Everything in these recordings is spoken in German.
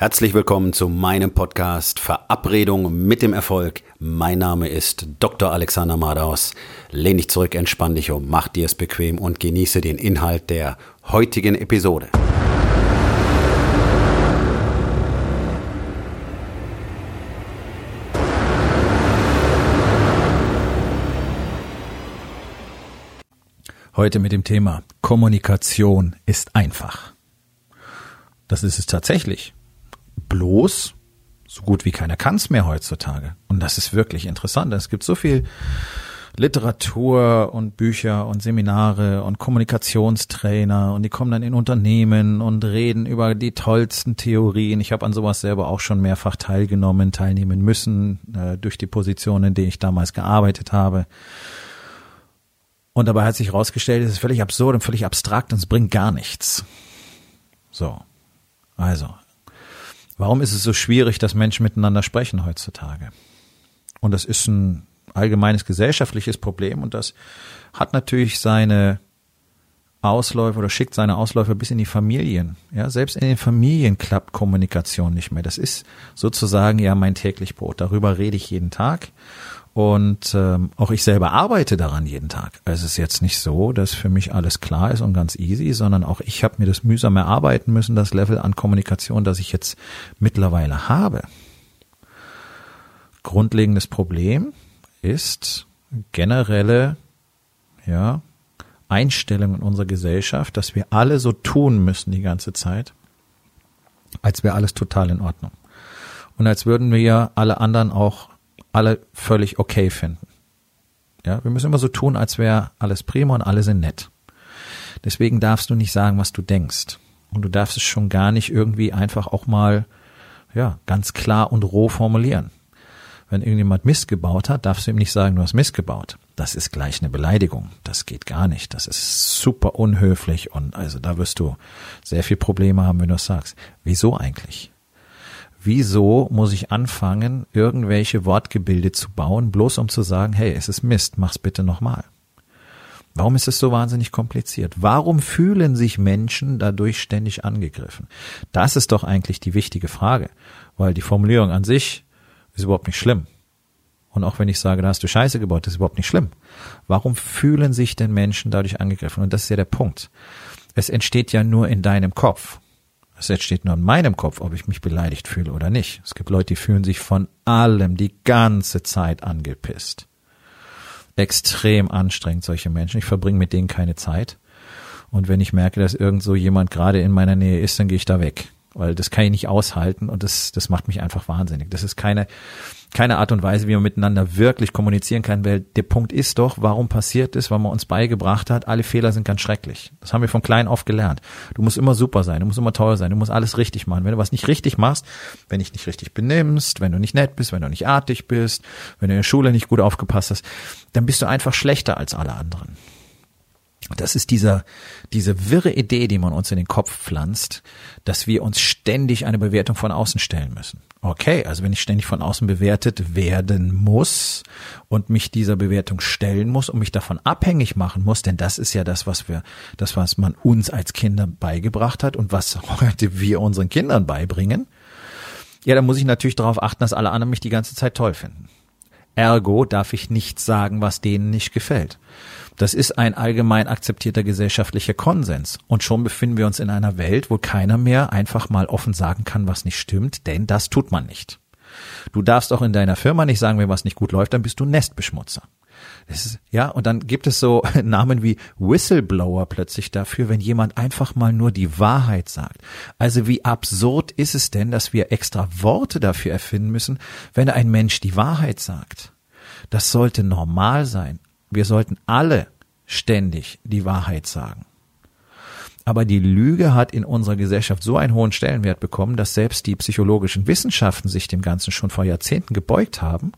Herzlich willkommen zu meinem Podcast Verabredung mit dem Erfolg. Mein Name ist Dr. Alexander Madaus. Lehn dich zurück, entspann dich um, mach dir es bequem und genieße den Inhalt der heutigen Episode. Heute mit dem Thema Kommunikation ist einfach. Das ist es tatsächlich bloß so gut wie keiner kann es mehr heutzutage. Und das ist wirklich interessant. Es gibt so viel Literatur und Bücher und Seminare und Kommunikationstrainer und die kommen dann in Unternehmen und reden über die tollsten Theorien. Ich habe an sowas selber auch schon mehrfach teilgenommen, teilnehmen müssen äh, durch die Position, in der ich damals gearbeitet habe. Und dabei hat sich herausgestellt, es ist völlig absurd und völlig abstrakt und es bringt gar nichts. So. Also, Warum ist es so schwierig, dass Menschen miteinander sprechen heutzutage? Und das ist ein allgemeines gesellschaftliches Problem und das hat natürlich seine Ausläufer oder schickt seine Ausläufer bis in die Familien. Ja, selbst in den Familien klappt Kommunikation nicht mehr. Das ist sozusagen ja mein täglich Brot. Darüber rede ich jeden Tag. Und ähm, auch ich selber arbeite daran jeden Tag. Also es ist jetzt nicht so, dass für mich alles klar ist und ganz easy, sondern auch ich habe mir das mühsam erarbeiten müssen, das Level an Kommunikation, das ich jetzt mittlerweile habe. Grundlegendes Problem ist generelle ja, Einstellung in unserer Gesellschaft, dass wir alle so tun müssen die ganze Zeit, als wäre alles total in Ordnung. Und als würden wir alle anderen auch alle völlig okay finden. Ja, wir müssen immer so tun, als wäre alles prima und alle sind nett. Deswegen darfst du nicht sagen, was du denkst. Und du darfst es schon gar nicht irgendwie einfach auch mal, ja, ganz klar und roh formulieren. Wenn irgendjemand Mist gebaut hat, darfst du ihm nicht sagen, du hast Mist gebaut. Das ist gleich eine Beleidigung. Das geht gar nicht. Das ist super unhöflich und also da wirst du sehr viel Probleme haben, wenn du es sagst. Wieso eigentlich? Wieso muss ich anfangen, irgendwelche Wortgebilde zu bauen, bloß um zu sagen, hey, es ist Mist, mach's bitte nochmal. Warum ist es so wahnsinnig kompliziert? Warum fühlen sich Menschen dadurch ständig angegriffen? Das ist doch eigentlich die wichtige Frage, weil die Formulierung an sich ist überhaupt nicht schlimm. Und auch wenn ich sage, da hast du Scheiße gebaut, das ist überhaupt nicht schlimm. Warum fühlen sich denn Menschen dadurch angegriffen? Und das ist ja der Punkt. Es entsteht ja nur in deinem Kopf. Es entsteht nur in meinem Kopf, ob ich mich beleidigt fühle oder nicht. Es gibt Leute, die fühlen sich von allem die ganze Zeit angepisst. Extrem anstrengend, solche Menschen. Ich verbringe mit denen keine Zeit. Und wenn ich merke, dass irgend so jemand gerade in meiner Nähe ist, dann gehe ich da weg. Weil das kann ich nicht aushalten und das, das macht mich einfach wahnsinnig. Das ist keine, keine Art und Weise, wie man miteinander wirklich kommunizieren kann, weil der Punkt ist doch, warum passiert ist, weil man uns beigebracht hat, alle Fehler sind ganz schrecklich. Das haben wir von klein auf gelernt. Du musst immer super sein, du musst immer toll sein, du musst alles richtig machen. Wenn du was nicht richtig machst, wenn dich nicht richtig benimmst, wenn du nicht nett bist, wenn du nicht artig bist, wenn du in der Schule nicht gut aufgepasst hast, dann bist du einfach schlechter als alle anderen. Das ist dieser, diese wirre Idee, die man uns in den Kopf pflanzt, dass wir uns ständig eine Bewertung von außen stellen müssen. Okay, also wenn ich ständig von außen bewertet werden muss und mich dieser Bewertung stellen muss und mich davon abhängig machen muss, denn das ist ja das, was wir, das, was man uns als Kinder beigebracht hat und was heute wir unseren Kindern beibringen, ja, dann muss ich natürlich darauf achten, dass alle anderen mich die ganze Zeit toll finden. Ergo darf ich nichts sagen, was denen nicht gefällt. Das ist ein allgemein akzeptierter gesellschaftlicher Konsens. Und schon befinden wir uns in einer Welt, wo keiner mehr einfach mal offen sagen kann, was nicht stimmt, denn das tut man nicht. Du darfst auch in deiner Firma nicht sagen, wenn was nicht gut läuft, dann bist du Nestbeschmutzer. Ist, ja, und dann gibt es so Namen wie Whistleblower plötzlich dafür, wenn jemand einfach mal nur die Wahrheit sagt. Also wie absurd ist es denn, dass wir extra Worte dafür erfinden müssen, wenn ein Mensch die Wahrheit sagt? Das sollte normal sein. Wir sollten alle ständig die Wahrheit sagen. Aber die Lüge hat in unserer Gesellschaft so einen hohen Stellenwert bekommen, dass selbst die psychologischen Wissenschaften sich dem Ganzen schon vor Jahrzehnten gebeugt haben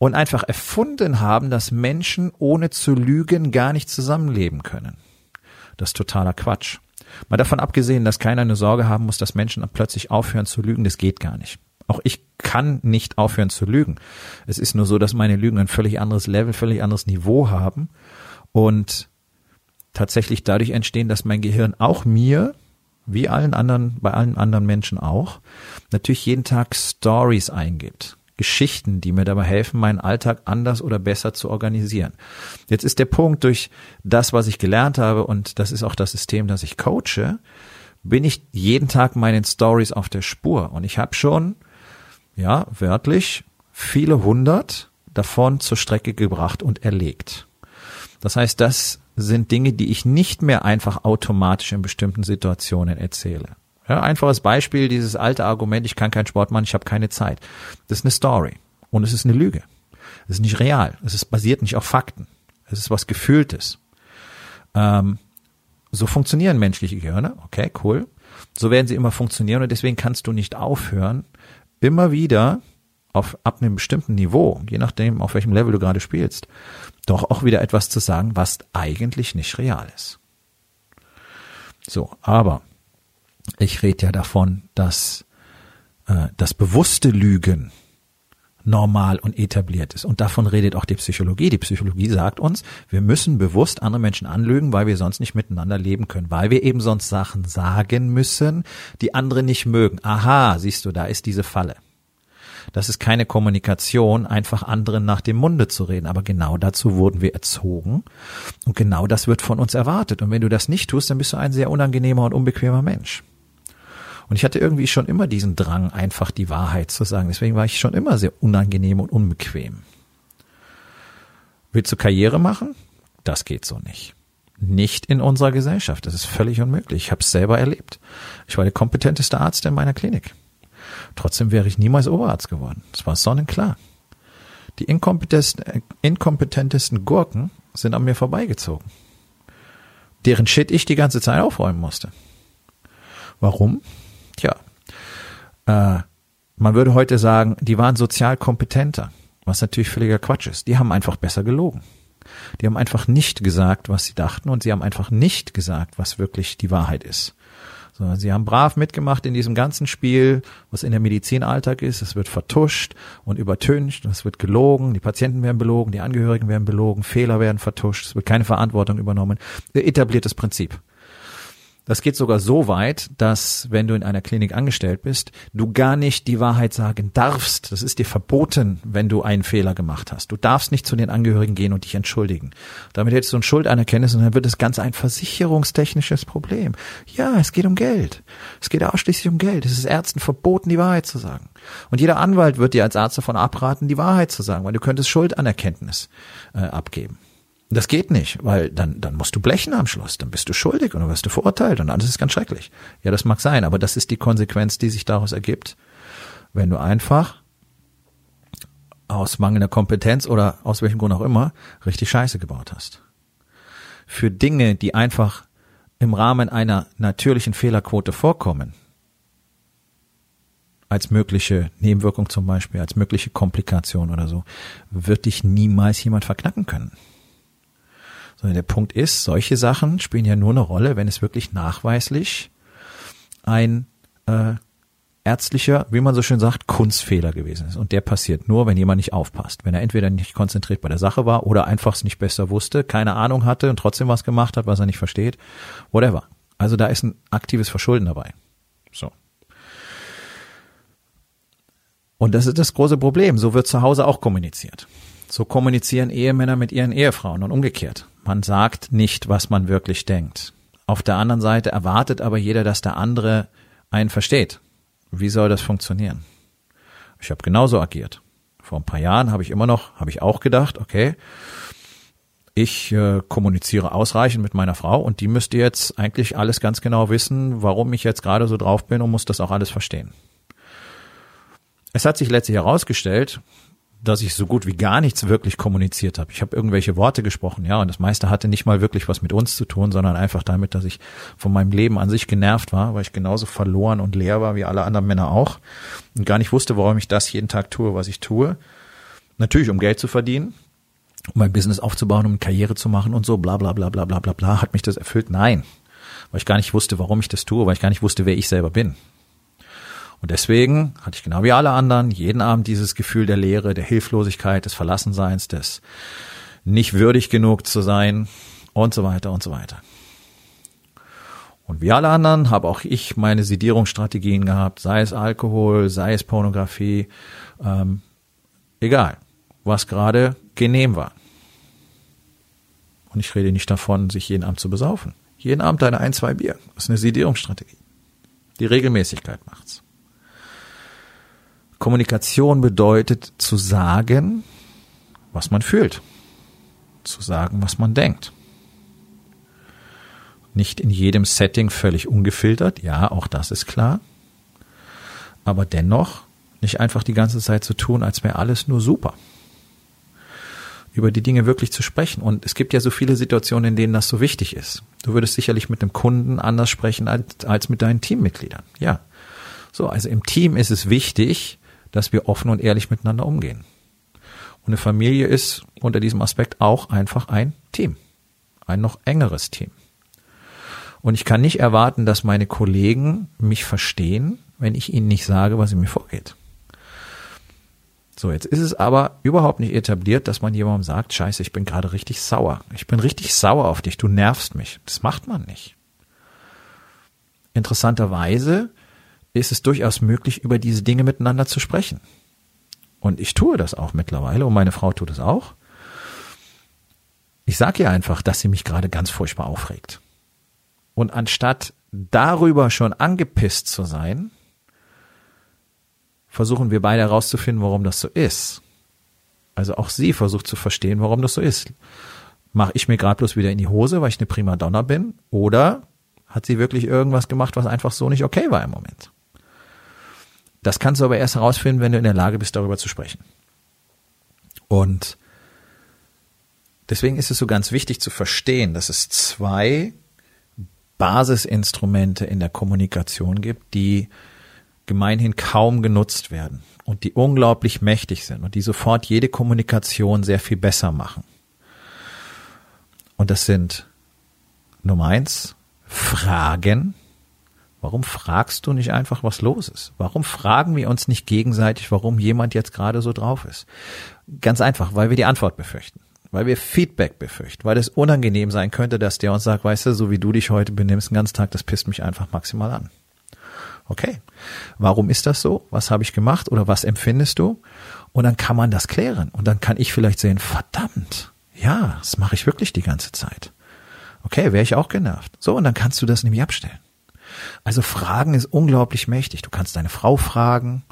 und einfach erfunden haben, dass Menschen ohne zu lügen gar nicht zusammenleben können. Das ist totaler Quatsch. Mal davon abgesehen, dass keiner eine Sorge haben muss, dass Menschen plötzlich aufhören zu lügen, das geht gar nicht. Auch ich kann nicht aufhören zu lügen. Es ist nur so, dass meine Lügen ein völlig anderes Level, völlig anderes Niveau haben und tatsächlich dadurch entstehen, dass mein Gehirn auch mir wie allen anderen, bei allen anderen Menschen auch, natürlich jeden Tag Stories eingibt. Geschichten, die mir dabei helfen, meinen Alltag anders oder besser zu organisieren. Jetzt ist der Punkt, durch das, was ich gelernt habe, und das ist auch das System, das ich coache, bin ich jeden Tag meinen Stories auf der Spur. Und ich habe schon, ja, wörtlich viele hundert davon zur Strecke gebracht und erlegt. Das heißt, das sind Dinge, die ich nicht mehr einfach automatisch in bestimmten Situationen erzähle. Ja, einfaches Beispiel, dieses alte Argument, ich kann keinen Sport machen, ich habe keine Zeit. Das ist eine Story und es ist eine Lüge. Es ist nicht real. Es ist basiert nicht auf Fakten. Es ist was Gefühltes. Ähm, so funktionieren menschliche Gehirne. Okay, cool. So werden sie immer funktionieren und deswegen kannst du nicht aufhören, immer wieder auf ab einem bestimmten Niveau, je nachdem, auf welchem Level du gerade spielst, doch auch wieder etwas zu sagen, was eigentlich nicht real ist. So, aber ich rede ja davon, dass äh, das bewusste Lügen normal und etabliert ist. Und davon redet auch die Psychologie. Die Psychologie sagt uns, wir müssen bewusst andere Menschen anlügen, weil wir sonst nicht miteinander leben können, weil wir eben sonst Sachen sagen müssen, die andere nicht mögen. Aha, siehst du, da ist diese Falle. Das ist keine Kommunikation, einfach anderen nach dem Munde zu reden. Aber genau dazu wurden wir erzogen. Und genau das wird von uns erwartet. Und wenn du das nicht tust, dann bist du ein sehr unangenehmer und unbequemer Mensch. Und ich hatte irgendwie schon immer diesen Drang, einfach die Wahrheit zu sagen. Deswegen war ich schon immer sehr unangenehm und unbequem. Willst du Karriere machen? Das geht so nicht. Nicht in unserer Gesellschaft. Das ist völlig unmöglich. Ich habe es selber erlebt. Ich war der kompetenteste Arzt in meiner Klinik. Trotzdem wäre ich niemals Oberarzt geworden. Das war sonnenklar. Die inkompetentesten, inkompetentesten Gurken sind an mir vorbeigezogen. Deren Shit ich die ganze Zeit aufräumen musste. Warum? Tja, äh, man würde heute sagen, die waren sozial kompetenter, was natürlich völliger Quatsch ist. Die haben einfach besser gelogen. Die haben einfach nicht gesagt, was sie dachten und sie haben einfach nicht gesagt, was wirklich die Wahrheit ist. So, sie haben brav mitgemacht in diesem ganzen Spiel, was in der Medizin Alltag ist. Es wird vertuscht und übertüncht, es wird gelogen, die Patienten werden belogen, die Angehörigen werden belogen, Fehler werden vertuscht, es wird keine Verantwortung übernommen. Etabliertes Prinzip. Das geht sogar so weit, dass wenn du in einer Klinik angestellt bist, du gar nicht die Wahrheit sagen darfst. Das ist dir verboten, wenn du einen Fehler gemacht hast. Du darfst nicht zu den Angehörigen gehen und dich entschuldigen. Damit hättest du ein Schuldanerkenntnis und dann wird das Ganze ein versicherungstechnisches Problem. Ja, es geht um Geld. Es geht ausschließlich um Geld. Es ist Ärzten verboten, die Wahrheit zu sagen. Und jeder Anwalt wird dir als Arzt davon abraten, die Wahrheit zu sagen, weil du könntest Schuldanerkenntnis äh, abgeben. Das geht nicht, weil dann, dann musst du blechen am Schluss, dann bist du schuldig und dann wirst du verurteilt und alles ist ganz schrecklich. Ja, das mag sein, aber das ist die Konsequenz, die sich daraus ergibt, wenn du einfach aus mangelnder Kompetenz oder aus welchem Grund auch immer richtig Scheiße gebaut hast. Für Dinge, die einfach im Rahmen einer natürlichen Fehlerquote vorkommen, als mögliche Nebenwirkung zum Beispiel, als mögliche Komplikation oder so, wird dich niemals jemand verknacken können. Sondern der Punkt ist, solche Sachen spielen ja nur eine Rolle, wenn es wirklich nachweislich ein äh, ärztlicher, wie man so schön sagt, Kunstfehler gewesen ist. Und der passiert nur, wenn jemand nicht aufpasst. Wenn er entweder nicht konzentriert bei der Sache war oder einfach es nicht besser wusste, keine Ahnung hatte und trotzdem was gemacht hat, was er nicht versteht. Whatever. Also da ist ein aktives Verschulden dabei. So. Und das ist das große Problem. So wird zu Hause auch kommuniziert. So kommunizieren Ehemänner mit ihren Ehefrauen und umgekehrt. Man sagt nicht, was man wirklich denkt. Auf der anderen Seite erwartet aber jeder, dass der andere einen versteht. Wie soll das funktionieren? Ich habe genauso agiert. Vor ein paar Jahren habe ich immer noch, habe ich auch gedacht, okay, ich äh, kommuniziere ausreichend mit meiner Frau und die müsste jetzt eigentlich alles ganz genau wissen, warum ich jetzt gerade so drauf bin und muss das auch alles verstehen. Es hat sich letztlich herausgestellt, dass ich so gut wie gar nichts wirklich kommuniziert habe. Ich habe irgendwelche Worte gesprochen, ja, und das meiste hatte nicht mal wirklich was mit uns zu tun, sondern einfach damit, dass ich von meinem Leben an sich genervt war, weil ich genauso verloren und leer war wie alle anderen Männer auch und gar nicht wusste, warum ich das jeden Tag tue, was ich tue. Natürlich, um Geld zu verdienen, um mein Business aufzubauen, um Karriere zu machen und so, bla bla bla bla bla bla bla. Hat mich das erfüllt? Nein. Weil ich gar nicht wusste, warum ich das tue, weil ich gar nicht wusste, wer ich selber bin. Und deswegen hatte ich genau wie alle anderen jeden Abend dieses Gefühl der Leere, der Hilflosigkeit, des Verlassenseins, des nicht würdig genug zu sein und so weiter und so weiter. Und wie alle anderen habe auch ich meine Sedierungsstrategien gehabt, sei es Alkohol, sei es Pornografie, ähm, egal, was gerade genehm war. Und ich rede nicht davon, sich jeden Abend zu besaufen. Jeden Abend eine ein, zwei Bier. Das ist eine Sedierungsstrategie. Die Regelmäßigkeit macht's. Kommunikation bedeutet zu sagen, was man fühlt. Zu sagen, was man denkt. Nicht in jedem Setting völlig ungefiltert, ja, auch das ist klar. Aber dennoch nicht einfach die ganze Zeit zu tun, als wäre alles nur super. Über die Dinge wirklich zu sprechen. Und es gibt ja so viele Situationen, in denen das so wichtig ist. Du würdest sicherlich mit einem Kunden anders sprechen als, als mit deinen Teammitgliedern. Ja. So, also im Team ist es wichtig, dass wir offen und ehrlich miteinander umgehen. Und eine Familie ist unter diesem Aspekt auch einfach ein Team. Ein noch engeres Team. Und ich kann nicht erwarten, dass meine Kollegen mich verstehen, wenn ich ihnen nicht sage, was in mir vorgeht. So, jetzt ist es aber überhaupt nicht etabliert, dass man jemandem sagt, scheiße, ich bin gerade richtig sauer. Ich bin richtig sauer auf dich, du nervst mich. Das macht man nicht. Interessanterweise ist es durchaus möglich, über diese Dinge miteinander zu sprechen. Und ich tue das auch mittlerweile und meine Frau tut es auch. Ich sage ihr einfach, dass sie mich gerade ganz furchtbar aufregt. Und anstatt darüber schon angepisst zu sein, versuchen wir beide herauszufinden, warum das so ist. Also auch sie versucht zu verstehen, warum das so ist. Mache ich mir gerade bloß wieder in die Hose, weil ich eine prima Donner bin? Oder hat sie wirklich irgendwas gemacht, was einfach so nicht okay war im Moment? Das kannst du aber erst herausfinden, wenn du in der Lage bist, darüber zu sprechen. Und deswegen ist es so ganz wichtig zu verstehen, dass es zwei Basisinstrumente in der Kommunikation gibt, die gemeinhin kaum genutzt werden und die unglaublich mächtig sind und die sofort jede Kommunikation sehr viel besser machen. Und das sind Nummer eins, Fragen. Warum fragst du nicht einfach, was los ist? Warum fragen wir uns nicht gegenseitig, warum jemand jetzt gerade so drauf ist? Ganz einfach, weil wir die Antwort befürchten weil wir Feedback befürchten, weil es unangenehm sein könnte, dass der uns sagt, weißt du, so wie du dich heute benimmst den ganzen Tag, das pisst mich einfach maximal an. Okay, warum ist das so? Was habe ich gemacht oder was empfindest du? Und dann kann man das klären und dann kann ich vielleicht sehen, verdammt, ja, das mache ich wirklich die ganze Zeit. Okay, wäre ich auch genervt. So, und dann kannst du das nämlich abstellen. Also Fragen ist unglaublich mächtig. Du kannst deine Frau fragen,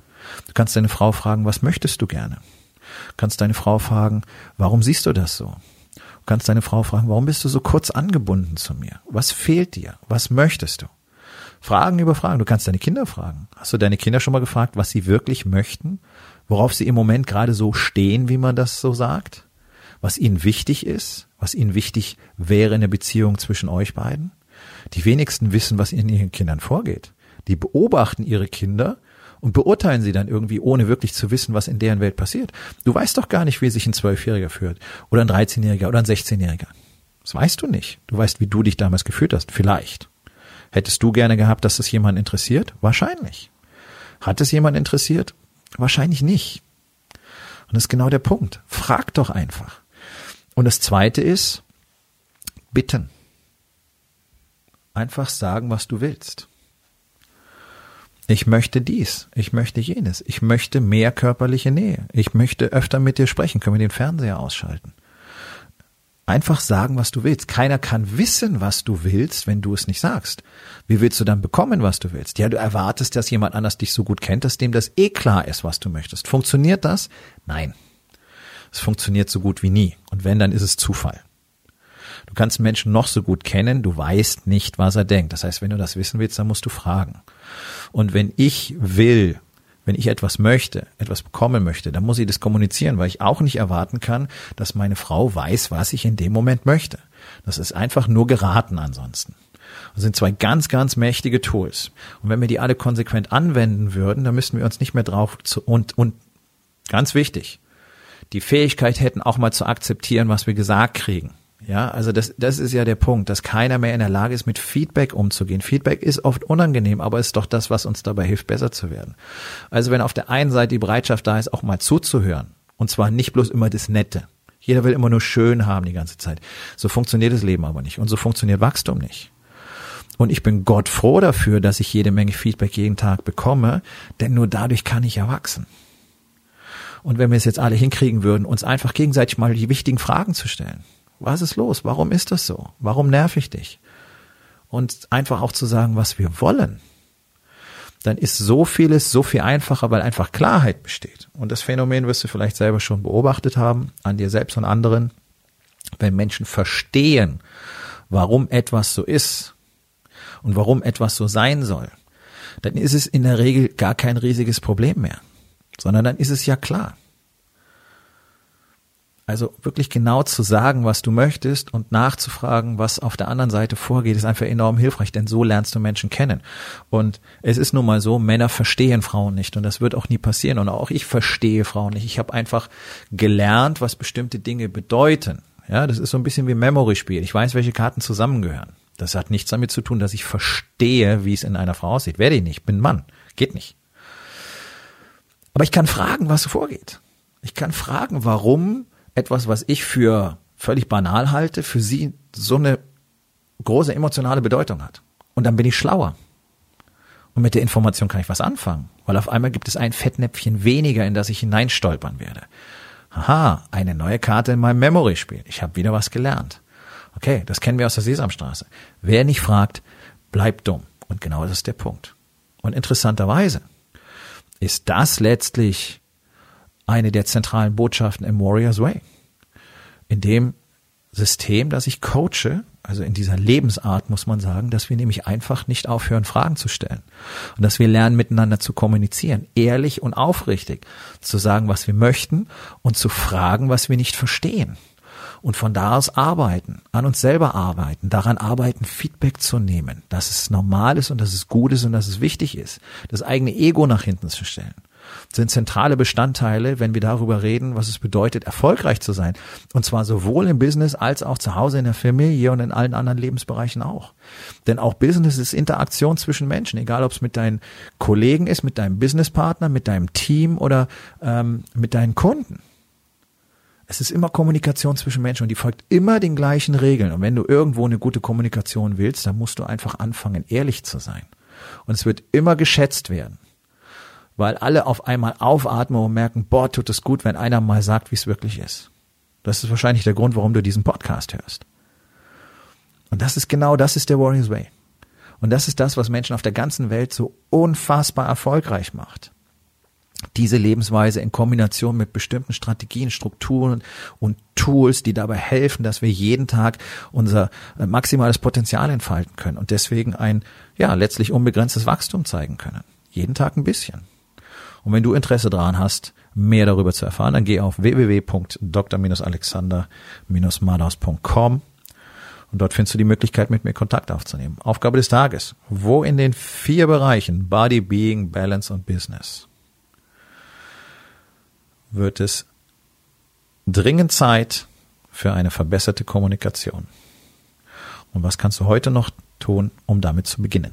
du kannst deine Frau fragen, was möchtest du gerne? kannst deine Frau fragen, warum siehst du das so? Du kannst deine Frau fragen, warum bist du so kurz angebunden zu mir? Was fehlt dir? Was möchtest du? Fragen über Fragen. Du kannst deine Kinder fragen. Hast du deine Kinder schon mal gefragt, was sie wirklich möchten? Worauf sie im Moment gerade so stehen, wie man das so sagt? Was ihnen wichtig ist? Was ihnen wichtig wäre in der Beziehung zwischen euch beiden? Die wenigsten wissen, was in ihren Kindern vorgeht. Die beobachten ihre Kinder und beurteilen sie dann irgendwie, ohne wirklich zu wissen, was in deren Welt passiert. Du weißt doch gar nicht, wie sich ein Zwölfjähriger führt oder ein 13-Jähriger oder ein 16-Jähriger. Das weißt du nicht. Du weißt, wie du dich damals gefühlt hast. Vielleicht. Hättest du gerne gehabt, dass es jemand interessiert? Wahrscheinlich. Hat es jemand interessiert? Wahrscheinlich nicht. Und das ist genau der Punkt. Frag doch einfach. Und das zweite ist, bitten. Einfach sagen, was du willst. Ich möchte dies, ich möchte jenes, ich möchte mehr körperliche Nähe, ich möchte öfter mit dir sprechen, können wir den Fernseher ausschalten. Einfach sagen, was du willst. Keiner kann wissen, was du willst, wenn du es nicht sagst. Wie willst du dann bekommen, was du willst? Ja, du erwartest, dass jemand anders dich so gut kennt, dass dem das eh klar ist, was du möchtest. Funktioniert das? Nein. Es funktioniert so gut wie nie. Und wenn, dann ist es Zufall. Du kannst Menschen noch so gut kennen, du weißt nicht, was er denkt. Das heißt, wenn du das wissen willst, dann musst du fragen. Und wenn ich will, wenn ich etwas möchte, etwas bekommen möchte, dann muss ich das kommunizieren, weil ich auch nicht erwarten kann, dass meine Frau weiß, was ich in dem Moment möchte. Das ist einfach nur geraten ansonsten. Das sind zwei ganz, ganz mächtige Tools. Und wenn wir die alle konsequent anwenden würden, dann müssten wir uns nicht mehr drauf zu, und, und ganz wichtig, die Fähigkeit hätten auch mal zu akzeptieren, was wir gesagt kriegen. Ja, also das, das ist ja der Punkt, dass keiner mehr in der Lage ist, mit Feedback umzugehen. Feedback ist oft unangenehm, aber ist doch das, was uns dabei hilft, besser zu werden. Also wenn auf der einen Seite die Bereitschaft da ist, auch mal zuzuhören, und zwar nicht bloß immer das Nette. Jeder will immer nur schön haben die ganze Zeit. So funktioniert das Leben aber nicht. Und so funktioniert Wachstum nicht. Und ich bin Gott froh dafür, dass ich jede Menge Feedback jeden Tag bekomme, denn nur dadurch kann ich erwachsen. Und wenn wir es jetzt alle hinkriegen würden, uns einfach gegenseitig mal die wichtigen Fragen zu stellen. Was ist los? Warum ist das so? Warum nerv ich dich? Und einfach auch zu sagen, was wir wollen. Dann ist so vieles so viel einfacher, weil einfach Klarheit besteht. Und das Phänomen wirst du vielleicht selber schon beobachtet haben, an dir selbst und anderen. Wenn Menschen verstehen, warum etwas so ist und warum etwas so sein soll, dann ist es in der Regel gar kein riesiges Problem mehr, sondern dann ist es ja klar. Also wirklich genau zu sagen, was du möchtest und nachzufragen, was auf der anderen Seite vorgeht, ist einfach enorm hilfreich, denn so lernst du Menschen kennen. Und es ist nun mal so, Männer verstehen Frauen nicht und das wird auch nie passieren und auch ich verstehe Frauen nicht. Ich habe einfach gelernt, was bestimmte Dinge bedeuten. Ja, das ist so ein bisschen wie Memory-Spiel. Ich weiß, welche Karten zusammengehören. Das hat nichts damit zu tun, dass ich verstehe, wie es in einer Frau aussieht. Werde ich nicht, bin Mann. Geht nicht. Aber ich kann fragen, was vorgeht. Ich kann fragen, warum etwas, was ich für völlig banal halte, für sie so eine große emotionale Bedeutung hat. Und dann bin ich schlauer. Und mit der Information kann ich was anfangen, weil auf einmal gibt es ein Fettnäpfchen weniger, in das ich hineinstolpern werde. Aha, eine neue Karte in meinem Memory-Spiel. Ich habe wieder was gelernt. Okay, das kennen wir aus der Sesamstraße. Wer nicht fragt, bleibt dumm. Und genau das ist der Punkt. Und interessanterweise ist das letztlich eine der zentralen Botschaften im Warriors Way. In dem System, das ich coache, also in dieser Lebensart muss man sagen, dass wir nämlich einfach nicht aufhören, Fragen zu stellen. Und dass wir lernen, miteinander zu kommunizieren, ehrlich und aufrichtig zu sagen, was wir möchten und zu fragen, was wir nicht verstehen. Und von da aus arbeiten, an uns selber arbeiten, daran arbeiten, Feedback zu nehmen, dass es normal ist und dass es gut ist und dass es wichtig ist, das eigene Ego nach hinten zu stellen sind zentrale Bestandteile, wenn wir darüber reden, was es bedeutet, erfolgreich zu sein. Und zwar sowohl im Business als auch zu Hause in der Familie und in allen anderen Lebensbereichen auch. Denn auch Business ist Interaktion zwischen Menschen, egal ob es mit deinen Kollegen ist, mit deinem Businesspartner, mit deinem Team oder ähm, mit deinen Kunden. Es ist immer Kommunikation zwischen Menschen und die folgt immer den gleichen Regeln. Und wenn du irgendwo eine gute Kommunikation willst, dann musst du einfach anfangen, ehrlich zu sein. Und es wird immer geschätzt werden weil alle auf einmal aufatmen und merken, boah, tut es gut, wenn einer mal sagt, wie es wirklich ist. Das ist wahrscheinlich der Grund, warum du diesen Podcast hörst. Und das ist genau, das ist der Warriors Way. Und das ist das, was Menschen auf der ganzen Welt so unfassbar erfolgreich macht. Diese Lebensweise in Kombination mit bestimmten Strategien, Strukturen und Tools, die dabei helfen, dass wir jeden Tag unser äh, maximales Potenzial entfalten können und deswegen ein, ja, letztlich unbegrenztes Wachstum zeigen können. Jeden Tag ein bisschen. Und wenn du Interesse daran hast, mehr darüber zu erfahren, dann geh auf www.dr-alexander-madaus.com und dort findest du die Möglichkeit, mit mir Kontakt aufzunehmen. Aufgabe des Tages. Wo in den vier Bereichen Body, Being, Balance und Business wird es dringend Zeit für eine verbesserte Kommunikation? Und was kannst du heute noch tun, um damit zu beginnen?